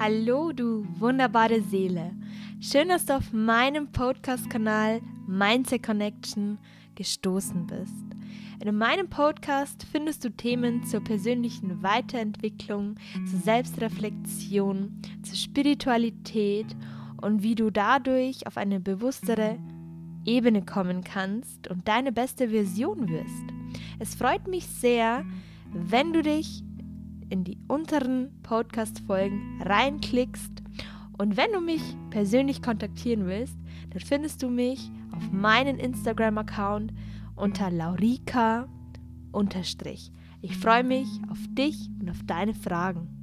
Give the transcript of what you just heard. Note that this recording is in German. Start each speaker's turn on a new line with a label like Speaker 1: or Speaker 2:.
Speaker 1: Hallo, du wunderbare Seele. Schön, dass du auf meinem Podcast-Kanal Mindset Connection gestoßen bist. In meinem Podcast findest du Themen zur persönlichen Weiterentwicklung, zur Selbstreflexion, zur Spiritualität und wie du dadurch auf eine bewusstere Ebene kommen kannst und deine beste Version wirst. Es freut mich sehr, wenn du dich in die unteren Podcast-Folgen reinklickst. Und wenn du mich persönlich kontaktieren willst, dann findest du mich auf meinen Instagram-Account unter Laurika. Ich freue mich auf dich und auf deine Fragen.